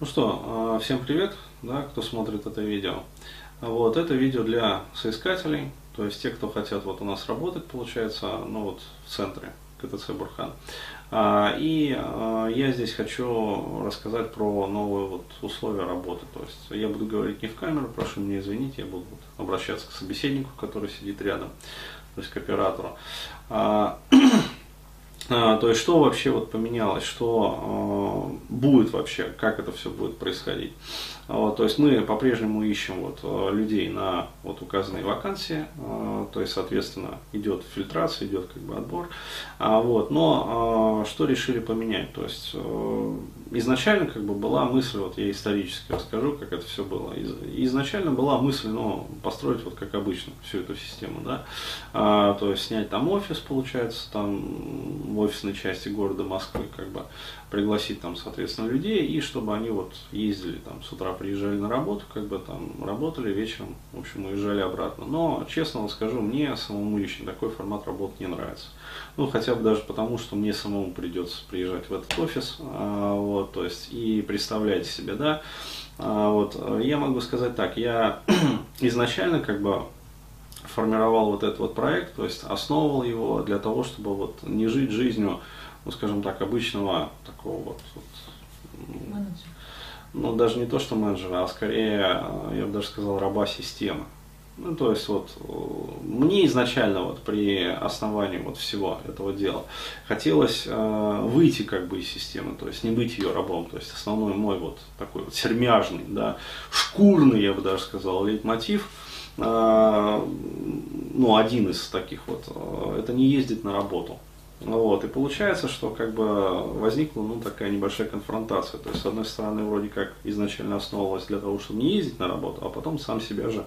Ну что, а, всем привет, да, кто смотрит это видео. Вот, это видео для соискателей, то есть те, кто хотят вот у нас работать, получается, ну вот в центре КТЦ Бурхан. А, и а, я здесь хочу рассказать про новые вот условия работы. То есть я буду говорить не в камеру, прошу меня извинить, я буду обращаться к собеседнику, который сидит рядом, то есть к оператору. То есть, что вообще вот поменялось, что э, будет вообще, как это все будет происходить. Вот, то есть, мы по-прежнему ищем вот, э, людей на вот, указанные вакансии, э, то есть, соответственно, идет фильтрация, идет как бы отбор. А, вот, но э, что решили поменять? То есть, э, изначально как бы была мысль, вот я исторически расскажу, как это все было. Изначально была мысль, ну, построить вот как обычно всю эту систему, да, а, то есть снять там офис, получается, там офисной части города Москвы, как бы пригласить там, соответственно, людей, и чтобы они вот ездили там с утра приезжали на работу, как бы там работали, вечером, в общем, уезжали обратно. Но, честно вам скажу, мне самому лично такой формат работы не нравится. Ну, хотя бы даже потому, что мне самому придется приезжать в этот офис, а, вот, то есть, и представляете себе, да, а, вот, я могу сказать так, я изначально, как бы, формировал вот этот вот проект, то есть основывал его для того, чтобы вот не жить жизнью, ну, скажем так, обычного такого вот, вот ну, даже не то, что менеджера, а скорее, я бы даже сказал, раба системы. Ну, то есть вот мне изначально вот при основании вот всего этого дела хотелось э, выйти как бы из системы, то есть не быть ее рабом, то есть основной мой вот такой вот сермяжный, да, шкурный, я бы даже сказал, лейтмотив, э, ну один из таких вот, э, это не ездить на работу. Вот, и получается, что как бы возникла ну, такая небольшая конфронтация. То есть, с одной стороны, вроде как изначально основывалась для того, чтобы не ездить на работу, а потом сам себя же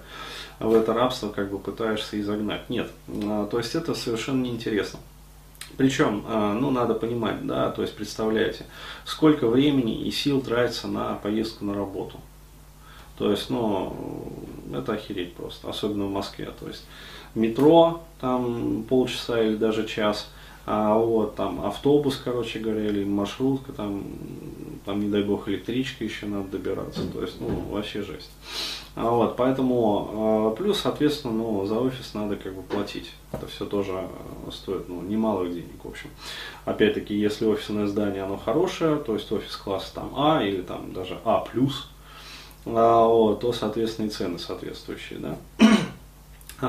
в это рабство как бы пытаешься изогнать. Нет. А, то есть это совершенно неинтересно. Причем, а, ну, надо понимать, да, то есть представляете, сколько времени и сил тратится на поездку на работу. То есть, ну, это охереть просто, особенно в Москве. То есть, метро, там полчаса или даже час – а вот там автобус, короче говоря, или маршрутка, там, там не дай бог электричка еще надо добираться, то есть, ну, вообще жесть. А вот, поэтому, а, плюс, соответственно, ну, за офис надо как бы платить. Это все тоже стоит, ну, немалых денег, в общем. Опять-таки, если офисное здание, оно хорошее, то есть офис класса там А или там даже А+, а, вот, то, соответственно, и цены соответствующие, да.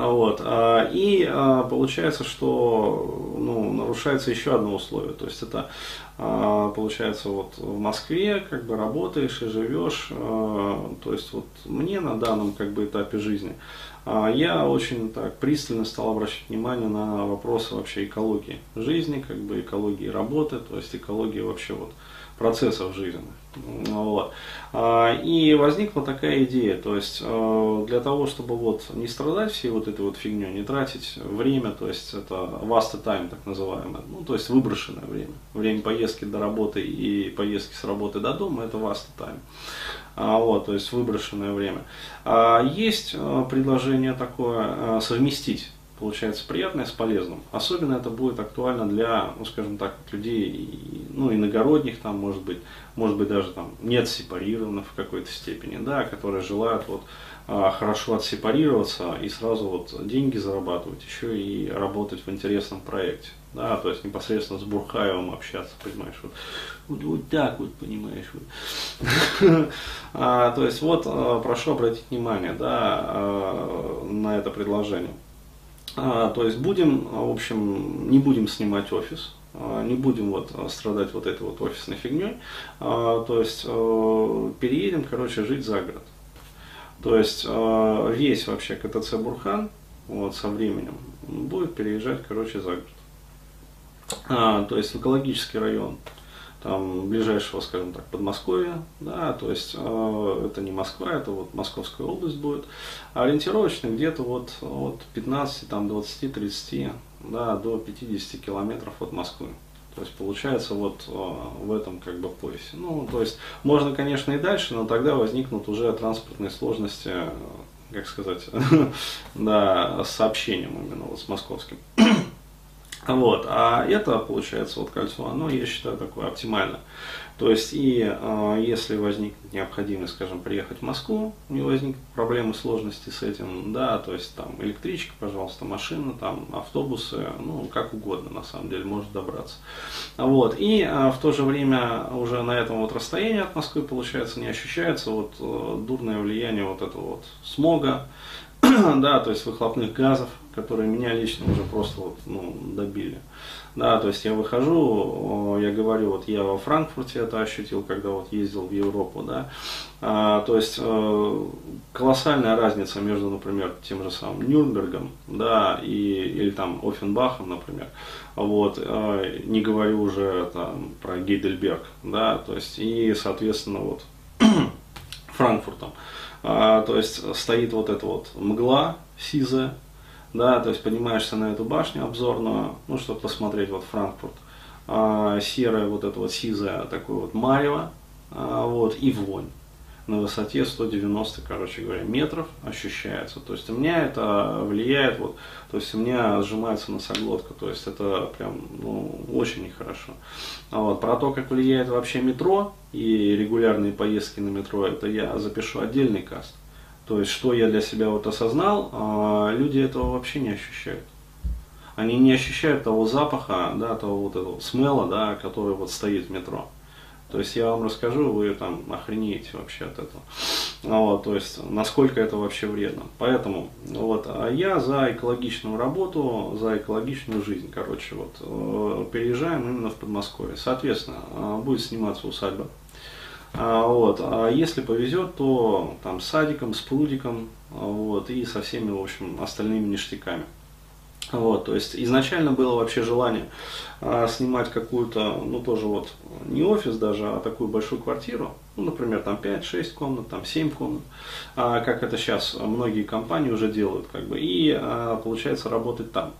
Вот. А, и а, получается, что ну, нарушается еще одно условие. То есть это а, получается вот в Москве как бы работаешь и живешь. То есть вот мне на данном как бы этапе жизни я очень так пристально стал обращать внимание на вопросы вообще экологии жизни, как бы экологии работы, то есть экологии вообще вот процессов жизненных. Вот. А, и возникла такая идея, то есть э, для того, чтобы вот не страдать всей вот этой вот фигней, не тратить время, то есть это vast time так называемое, ну то есть выброшенное время, время поездки до работы и поездки с работы до дома, это vast time. А, вот, то есть выброшенное время. А, есть предложение такое совместить получается приятное с полезным. Особенно это будет актуально для, ну скажем так, людей, ну иногородних там, может быть, может быть даже там не отсепарированных в какой-то степени, да, которые желают вот а, хорошо отсепарироваться и сразу вот деньги зарабатывать, еще и работать в интересном проекте. Да, то есть непосредственно с Бурхаевым общаться, понимаешь, вот, вот, вот так вот, понимаешь. Вот. а, то есть вот а, прошу обратить внимание да, на это предложение. А, то есть будем, в общем, не будем снимать офис, а, не будем вот страдать вот этой вот офисной фигней, а, то есть э, переедем, короче, жить за город. То есть весь вообще КТЦ Бурхан вот, со временем будет переезжать, короче, за город. А, то есть в экологический район там, ближайшего, скажем так, Подмосковья, да, то есть э, это не Москва, это вот Московская область будет, а ориентировочно где-то вот от 15, там, 20, 30, да, до 50 километров от Москвы. То есть получается вот э, в этом как бы поясе. Ну, то есть можно, конечно, и дальше, но тогда возникнут уже транспортные сложности, э, как сказать, да, с сообщением именно вот с московским. Вот, а это, получается, вот кольцо, оно, я считаю, такое оптимальное. То есть, и э, если возникнет необходимость, скажем, приехать в Москву, не возникнут проблемы, сложности с этим, да, то есть там электричка, пожалуйста, машина, там автобусы, ну, как угодно, на самом деле, может добраться. Вот, и э, в то же время уже на этом вот расстоянии от Москвы, получается, не ощущается вот э, дурное влияние вот этого вот смога, да, то есть выхлопных газов, которые меня лично уже просто вот, ну, добили. Да, то есть я выхожу, я говорю, вот я во Франкфурте это ощутил, когда вот ездил в Европу, да, а, то есть э, колоссальная разница между, например, тем же самым Нюрнбергом, да, и, или там Оффенбахом, например, вот, э, не говорю уже там про Гейдельберг, да, то есть и, соответственно, вот Франкфуртом, а, то есть стоит вот эта вот мгла сизая, да, то есть поднимаешься на эту башню обзорную, ну, чтобы посмотреть вот Франкфурт, а, серая вот эта вот сизая такой вот марево, а, вот, и вонь на высоте 190, короче говоря, метров ощущается. То есть у меня это влияет, вот, то есть у меня сжимается носоглотка, то есть это прям ну, очень нехорошо. А вот, про то, как влияет вообще метро и регулярные поездки на метро, это я запишу отдельный каст. То есть, что я для себя вот осознал, а люди этого вообще не ощущают. Они не ощущают того запаха, да, того вот этого смела, да, который вот стоит в метро. То есть я вам расскажу, вы там охренеете вообще от этого. Вот, то есть насколько это вообще вредно. Поэтому вот, а я за экологичную работу, за экологичную жизнь, короче, вот, э, переезжаем именно в Подмосковье. Соответственно, э, будет сниматься усадьба а, вот. А если повезет, то там с садиком, с прудиком вот, и со всеми, в общем, остальными ништяками. Вот, то есть изначально было вообще желание а, снимать какую-то, ну тоже вот, не офис даже, а такую большую квартиру, ну, например, там 5-6 комнат, там 7 комнат, а, как это сейчас многие компании уже делают, как бы, и а, получается работать там.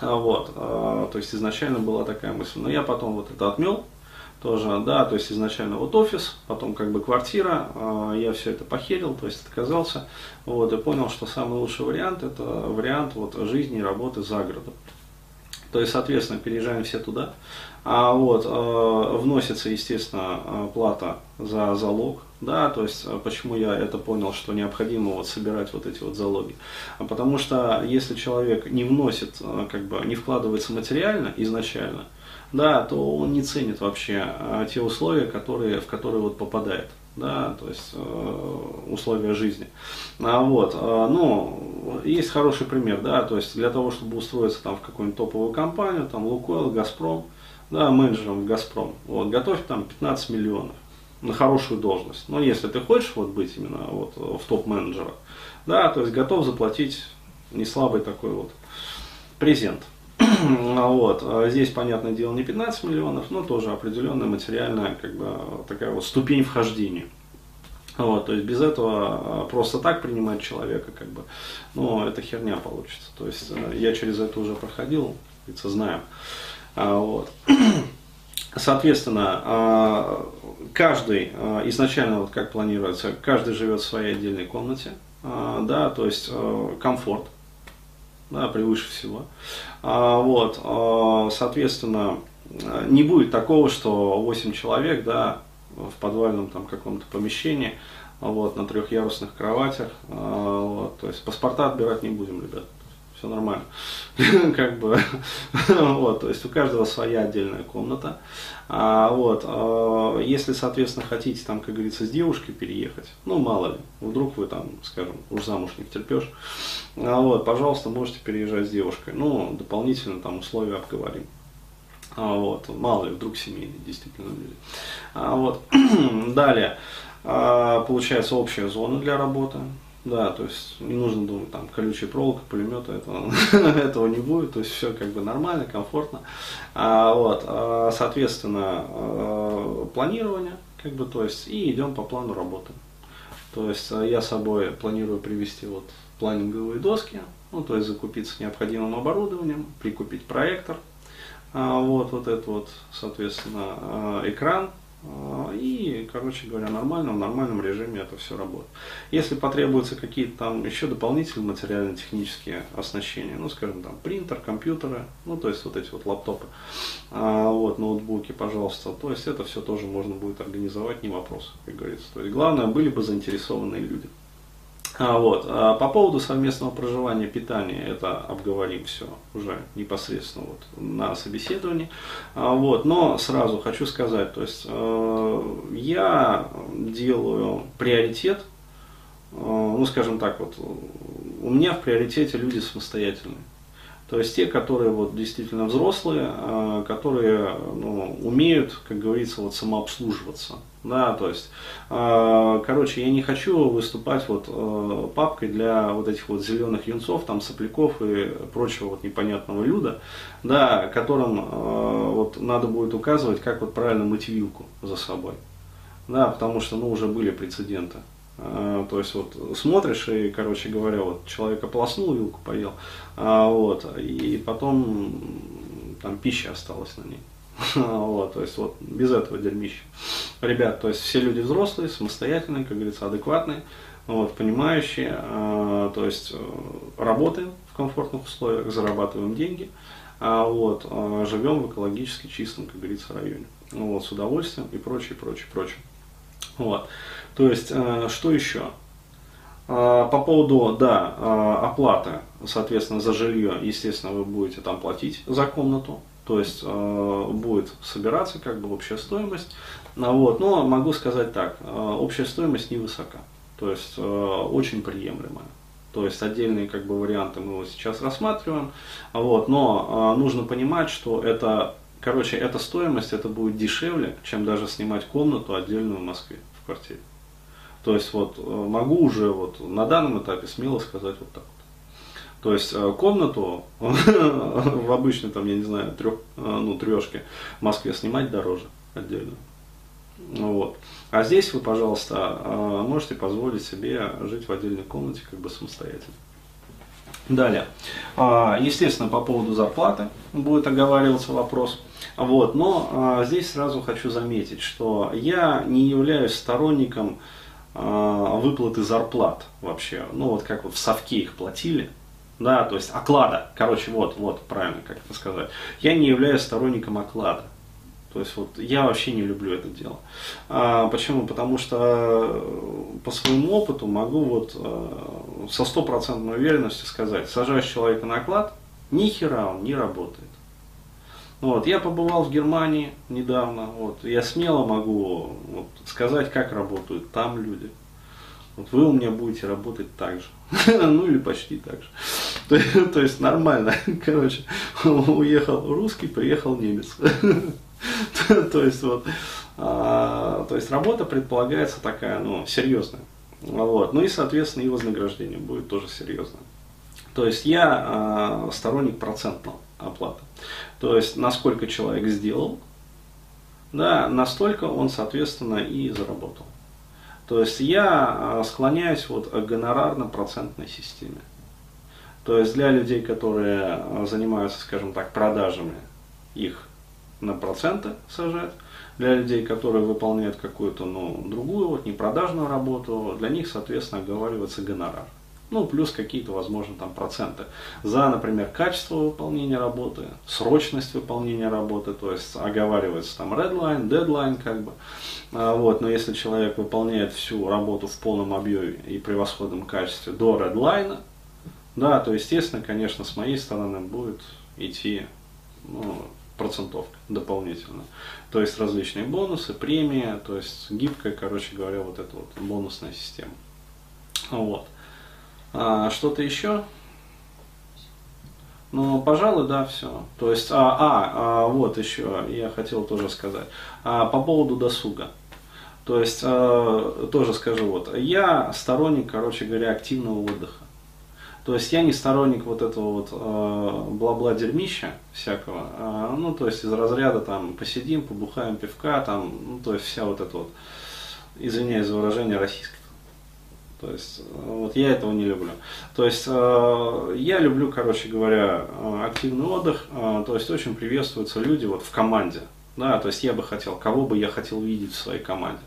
А, вот, а, то есть изначально была такая мысль, но я потом вот это отмел, тоже, да, то есть изначально вот офис, потом как бы квартира, э, я все это похерил, то есть отказался, вот, и понял, что самый лучший вариант это вариант вот жизни и работы за городом. То есть, соответственно, переезжаем все туда. А вот э, вносится, естественно, плата за залог, да, то есть почему я это понял, что необходимо вот собирать вот эти вот залоги. А потому что если человек не вносит, как бы не вкладывается материально изначально, да, то он не ценит вообще а, те условия, которые, в которые вот попадает да, то есть э, условия жизни. А вот, э, ну, есть хороший пример, да, то есть для того, чтобы устроиться там в какую-нибудь топовую компанию, там Лукойл, Газпром, да, менеджером в Газпром, вот, готовь там 15 миллионов на хорошую должность. Но если ты хочешь вот быть именно вот в топ-менеджерах, да, то есть готов заплатить не слабый такой вот презент. вот. А здесь, понятное дело, не 15 миллионов, но тоже определенная материальная как бы, такая вот ступень вхождения. Вот, то есть без этого а, просто так принимать человека, как бы, ну, это херня получится. То есть э, я через это уже проходил, знаю. А, вот. Соответственно, а, каждый изначально, вот как планируется, каждый живет в своей отдельной комнате, да, то есть э, комфорт, да, превыше всего. А, вот, а, соответственно, не будет такого, что 8 человек, да, в подвальном там каком-то помещении, вот, на трехъярусных кроватях, а, вот, то есть паспорта отбирать не будем, ребят все нормально. как бы, вот, то есть у каждого своя отдельная комната. А, вот, а, если, соответственно, хотите, там, как говорится, с девушкой переехать, ну, мало ли, вдруг вы там, скажем, уж замуж не втерпешь, а, вот, пожалуйста, можете переезжать с девушкой. Ну, дополнительно там условия обговорим. А, вот, мало ли, вдруг семейные действительно люди. А, вот, далее, а, получается общая зона для работы. Да, то есть не нужно думать, там, колючая проволока, пулемета, этого, этого не будет, то есть все как бы нормально, комфортно. А, вот, а, соответственно, а, планирование, как бы, то есть, и идем по плану работы. То есть а, я с собой планирую привести вот планинговые доски, ну, то есть закупиться необходимым оборудованием, прикупить проектор, а, вот, вот это вот, соответственно, экран, и, короче говоря, нормально, в нормальном режиме это все работает. Если потребуются какие-то там еще дополнительные материально-технические оснащения, ну, скажем, там, принтер, компьютеры, ну, то есть вот эти вот лаптопы, а, вот, ноутбуки, пожалуйста, то есть это все тоже можно будет организовать, не вопрос, как говорится. То есть главное, были бы заинтересованные люди. А, вот. А по поводу совместного проживания, питания, это обговорим все уже непосредственно вот на собеседовании. А, вот. Но сразу хочу сказать, то есть э, я делаю приоритет, э, ну скажем так, вот у меня в приоритете люди самостоятельные. То есть те, которые вот действительно взрослые, э, которые ну, умеют, как говорится, вот самообслуживаться. Да, то есть, э, короче, я не хочу выступать вот э, папкой для вот этих вот зеленых юнцов, там, сопляков и прочего вот непонятного люда, да, которым вот надо будет указывать, как вот правильно мыть вилку за собой. Да, потому что, ну, уже были прецеденты. А, то есть вот смотришь и, короче говоря, вот человек ополоснул, вилку поел, а, вот, и потом там пища осталась на ней. Вот, то есть вот без этого дерьмища. Ребят, то есть все люди взрослые, самостоятельные, как говорится, адекватные, вот, понимающие, а, то есть э, работаем в комфортных условиях, зарабатываем деньги, вот, живем в экологически чистом, как говорится, районе. Вот, с удовольствием и прочее, прочее, прочее. Вот. То есть, э, что еще? Э, по поводу, да, э, оплаты, соответственно, за жилье, естественно, вы будете там платить за комнату, то есть будет собираться как бы общая стоимость. Вот. Но могу сказать так, общая стоимость невысока, то есть очень приемлемая. То есть отдельные как бы варианты мы вот сейчас рассматриваем. Вот, но нужно понимать, что это, короче, эта стоимость это будет дешевле, чем даже снимать комнату отдельную в Москве в квартире. То есть вот э, могу уже вот на данном этапе смело сказать вот так вот. То есть э, комнату в обычной там, я не знаю, трех, э, ну, трешке в Москве снимать дороже отдельно. Вот. А здесь вы, пожалуйста, можете позволить себе жить в отдельной комнате как бы самостоятельно. Далее. А, естественно, по поводу зарплаты будет оговариваться вопрос. Вот. Но здесь сразу хочу заметить, что я не являюсь сторонником а, выплаты зарплат вообще, ну вот как вот в совке их платили, да, то есть оклада, короче, вот, вот, правильно, как это сказать. Я не являюсь сторонником оклада. То есть вот я вообще не люблю это дело. А, почему? Потому что э, по своему опыту могу вот э, со стопроцентной уверенностью сказать, сажаешь человека на оклад, ни хера он не работает. Вот, я побывал в Германии недавно, вот, я смело могу вот, сказать, как работают там люди. Вот вы у меня будете работать так же. ну или почти так же. То, есть нормально. Короче, уехал русский, приехал немец. то есть вот, а, то есть работа предполагается такая, ну, серьезная. Вот. Ну и, соответственно, и вознаграждение будет тоже серьезное. То есть я а, сторонник процентного оплаты. То есть, насколько человек сделал, да, настолько он, соответственно, и заработал. То есть я а, склоняюсь вот к гонорарно-процентной системе. То есть для людей, которые а, занимаются, скажем так, продажами, их на проценты сажать. Для людей, которые выполняют какую-то ну, другую, вот, непродажную работу, для них, соответственно, оговаривается гонорар ну, плюс какие-то, возможно, там проценты за, например, качество выполнения работы, срочность выполнения работы, то есть оговаривается там redline, deadline, как бы, а, вот, но если человек выполняет всю работу в полном объеме и превосходном качестве до редлайна, да, то, естественно, конечно, с моей стороны будет идти, ну, процентовка дополнительно. То есть различные бонусы, премии, то есть гибкая, короче говоря, вот эта вот бонусная система. Вот. А, что-то еще? Ну, пожалуй, да, все. То есть, а, а, а, вот еще я хотел тоже сказать. А, по поводу досуга. То есть, а, тоже скажу, вот, я сторонник, короче говоря, активного отдыха. То есть я не сторонник вот этого вот э, бла-бла дерьмища всякого, э, ну то есть из разряда там посидим, побухаем пивка, там, ну то есть вся вот эта вот, извиняюсь за выражение, российская то есть, э, вот я этого не люблю. То есть, э, я люблю, короче говоря, э, активный отдых. То есть, очень приветствуются люди вот в команде. да, то есть я бы хотел, кого бы я хотел видеть в своей команде.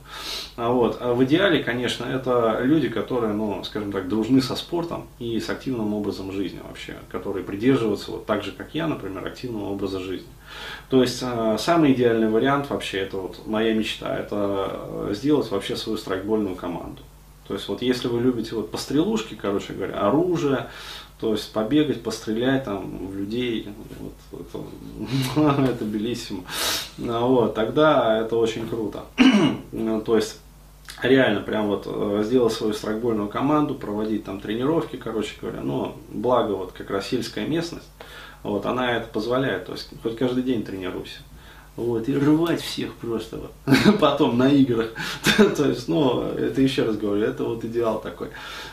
А вот. А в идеале, конечно, это люди, которые, ну, скажем так, дружны со спортом и с активным образом жизни вообще, которые придерживаются, вот так же, как я, например, активного образа жизни. То есть самый идеальный вариант вообще, это вот моя мечта, это сделать вообще свою страйкбольную команду. То есть вот если вы любите вот пострелушки, короче говоря, оружие, то есть побегать, пострелять там в людей, вот, это, это белиссимо. Ну вот, тогда это очень круто. То есть реально прям вот э, сделать свою страйкбольную команду, проводить там тренировки, короче говоря, но благо вот как раз сельская местность, вот, она это позволяет, то есть хоть каждый день тренируйся. Вот, и рвать всех просто вот. потом на играх. То есть, ну, это еще раз говорю, это вот идеал такой.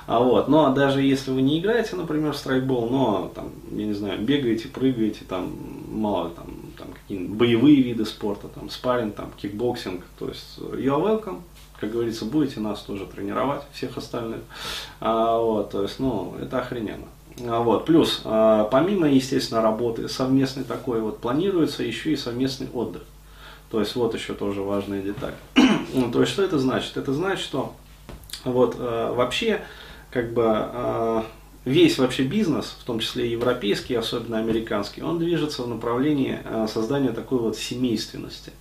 А вот, но даже если вы не играете, например, в страйкбол, но там, я не знаю, бегаете, прыгаете, там, мало там, там какие-нибудь боевые виды спорта, там, спарринг, там, кикбоксинг, то есть, you are welcome, как говорится, будете нас тоже тренировать, всех остальных. А, вот, то есть, ну, это охрененно. А, вот. Плюс, а, помимо, естественно, работы совместной такой, вот, планируется еще и совместный отдых. То есть, вот еще тоже важная деталь. ну, то есть, что это значит? Это значит, что вот а, вообще, как бы, весь вообще бизнес, в том числе европейский, особенно американский, он движется в направлении создания такой вот семейственности.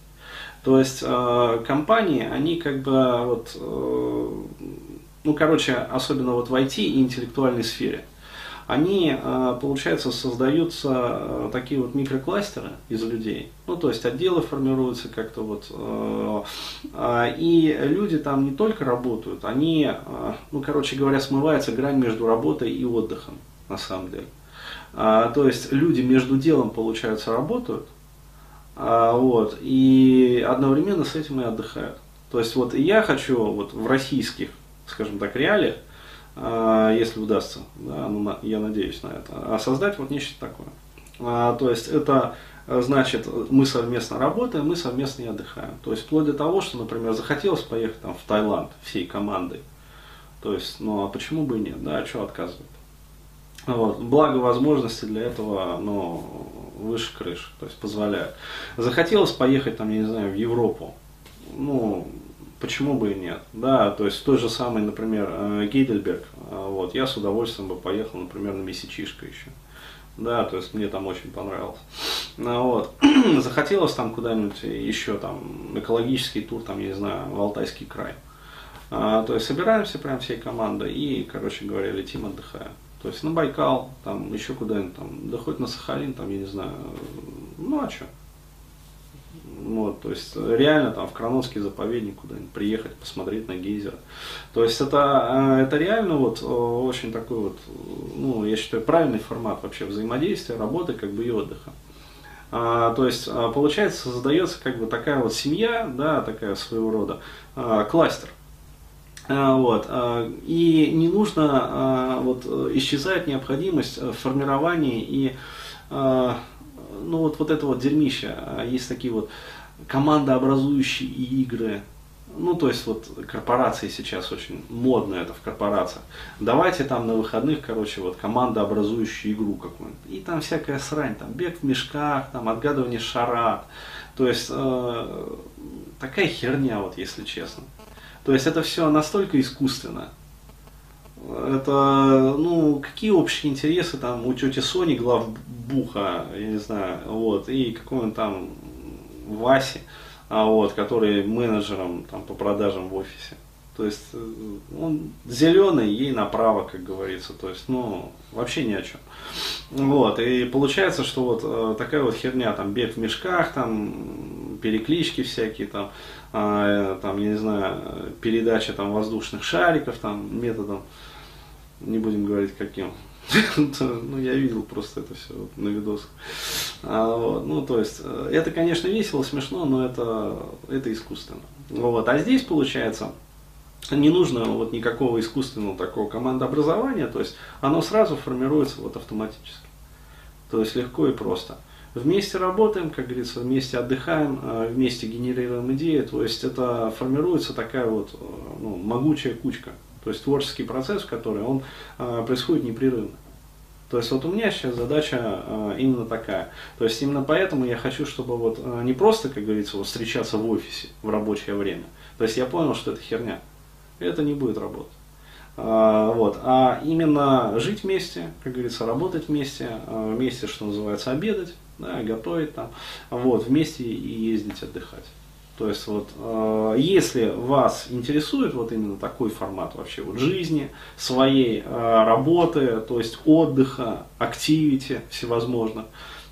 То есть компании, они как бы вот, ну короче, особенно вот в IT и интеллектуальной сфере, они, э, получается, создаются э, такие вот микрокластеры из людей. Ну, то есть отделы формируются как-то вот. Э, и люди там не только работают, они, ну, короче говоря, смывается грань между работой и отдыхом, на самом деле. А, то есть люди между делом, получается, работают, а, вот, и одновременно с этим и отдыхают. То есть вот я хочу вот в российских, скажем так, реалиях, если удастся, да, ну, я надеюсь на это, а создать вот нечто такое. А, то есть это значит, мы совместно работаем, мы совместно и отдыхаем. То есть вплоть до того, что, например, захотелось поехать там, в Таиланд всей командой. То есть, ну а почему бы и нет, да, а что отказывать? Вот. Благо возможности для этого ну, выше крыш, то есть позволяют. Захотелось поехать там, я не знаю, в Европу. Ну, почему бы и нет. Да, то есть той же самый, например, э, Гейдельберг, э, вот, я с удовольствием бы поехал, например, на Месячишко еще. Да, то есть мне там очень понравилось. Ну, вот. Захотелось там куда-нибудь еще там экологический тур, там, я не знаю, в Алтайский край. А, то есть собираемся прям всей командой и, короче говоря, летим, отдыхаем. То есть на Байкал, там еще куда-нибудь там, да хоть на Сахалин, там, я не знаю, ну а что? Вот, то есть реально там в Кранонский заповедник куда-нибудь приехать, посмотреть на гейзер. То есть это, э, это реально вот очень такой вот, ну, я считаю, правильный формат вообще взаимодействия, работы как бы и отдыха. А, то есть получается создается как бы такая вот семья, да, такая своего рода а, кластер. Вот. И не нужно вот, исчезает необходимость формирования и ну вот, вот это вот дерьмище. Есть такие вот командообразующие игры. Ну, то есть вот корпорации сейчас очень модно это в корпорациях. Давайте там на выходных, короче, вот командообразующую игру какую-нибудь. И там всякая срань, там бег в мешках, там отгадывание шарат. То есть э, такая херня, вот если честно. То есть это все настолько искусственно. Это, ну, какие общие интересы там у тети Сони, главбуха, я не знаю, вот, и какой он там Васи, а вот, который менеджером там, по продажам в офисе. То есть э, он зеленый, ей направо, как говорится. То есть, ну, вообще ни о чем. Вот, и получается, что вот э, такая вот херня, там, бег в мешках, там, переклички всякие, там, э, там, я не знаю, передача там воздушных шариков, там, методом, не будем говорить каким, ну, я видел просто это все на видосах. А, вот, ну, то есть, э, это, конечно, весело, смешно, но это, это искусственно. Вот, а здесь, получается, не нужно вот никакого искусственного такого командообразования, то есть оно сразу формируется вот автоматически. То есть легко и просто. Вместе работаем, как говорится, вместе отдыхаем, э, вместе генерируем идеи, то есть это формируется такая вот э, ну, могучая кучка. То есть творческий процесс, который он э, происходит непрерывно. То есть вот у меня сейчас задача э, именно такая. То есть именно поэтому я хочу, чтобы вот э, не просто, как говорится, вот встречаться в офисе в рабочее время. То есть я понял, что это херня. Это не будет работать. А, вот. А именно жить вместе, как говорится, работать вместе, вместе, что называется, обедать, да, готовить там, вот, вместе и ездить отдыхать. То есть вот, э, если вас интересует вот именно такой формат вообще вот жизни, своей э, работы, то есть отдыха, активити всевозможно,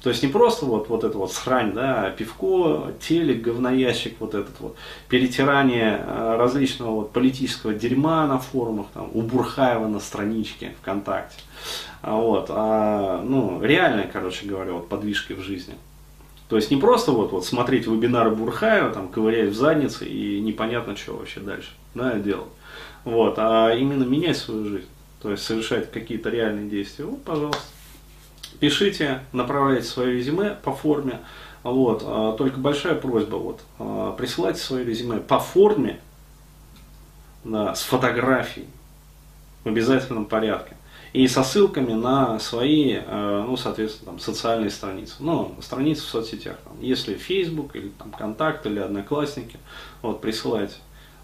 то есть не просто вот, вот это вот срань, да, пивко, телек, говноящик, вот этот вот, перетирание э, различного вот политического дерьма на форумах, там, у Бурхаева на страничке ВКонтакте. А вот, а, ну, реальные, короче говоря, вот подвижки в жизни. То есть не просто вот, вот смотреть вебинары Бурхаева, там, ковырять в заднице и непонятно, что вообще дальше да, делать. Вот, а именно менять свою жизнь. То есть совершать какие-то реальные действия. Вот, пожалуйста. Пишите, направляйте свое резюме по форме. Вот, а, только большая просьба, вот, а, присылайте свое резюме по форме, да, с фотографией в обязательном порядке и со ссылками на свои, э, ну, соответственно, там, социальные страницы. Ну, страницы в соцсетях. Там, если Facebook или там Контакт или Одноклассники, вот, присылайте.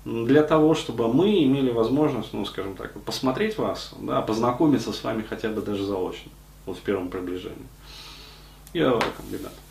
Для того, чтобы мы имели возможность, ну, скажем так, посмотреть вас, да, познакомиться с вами хотя бы даже заочно, вот в первом приближении. Я welcome, ребята.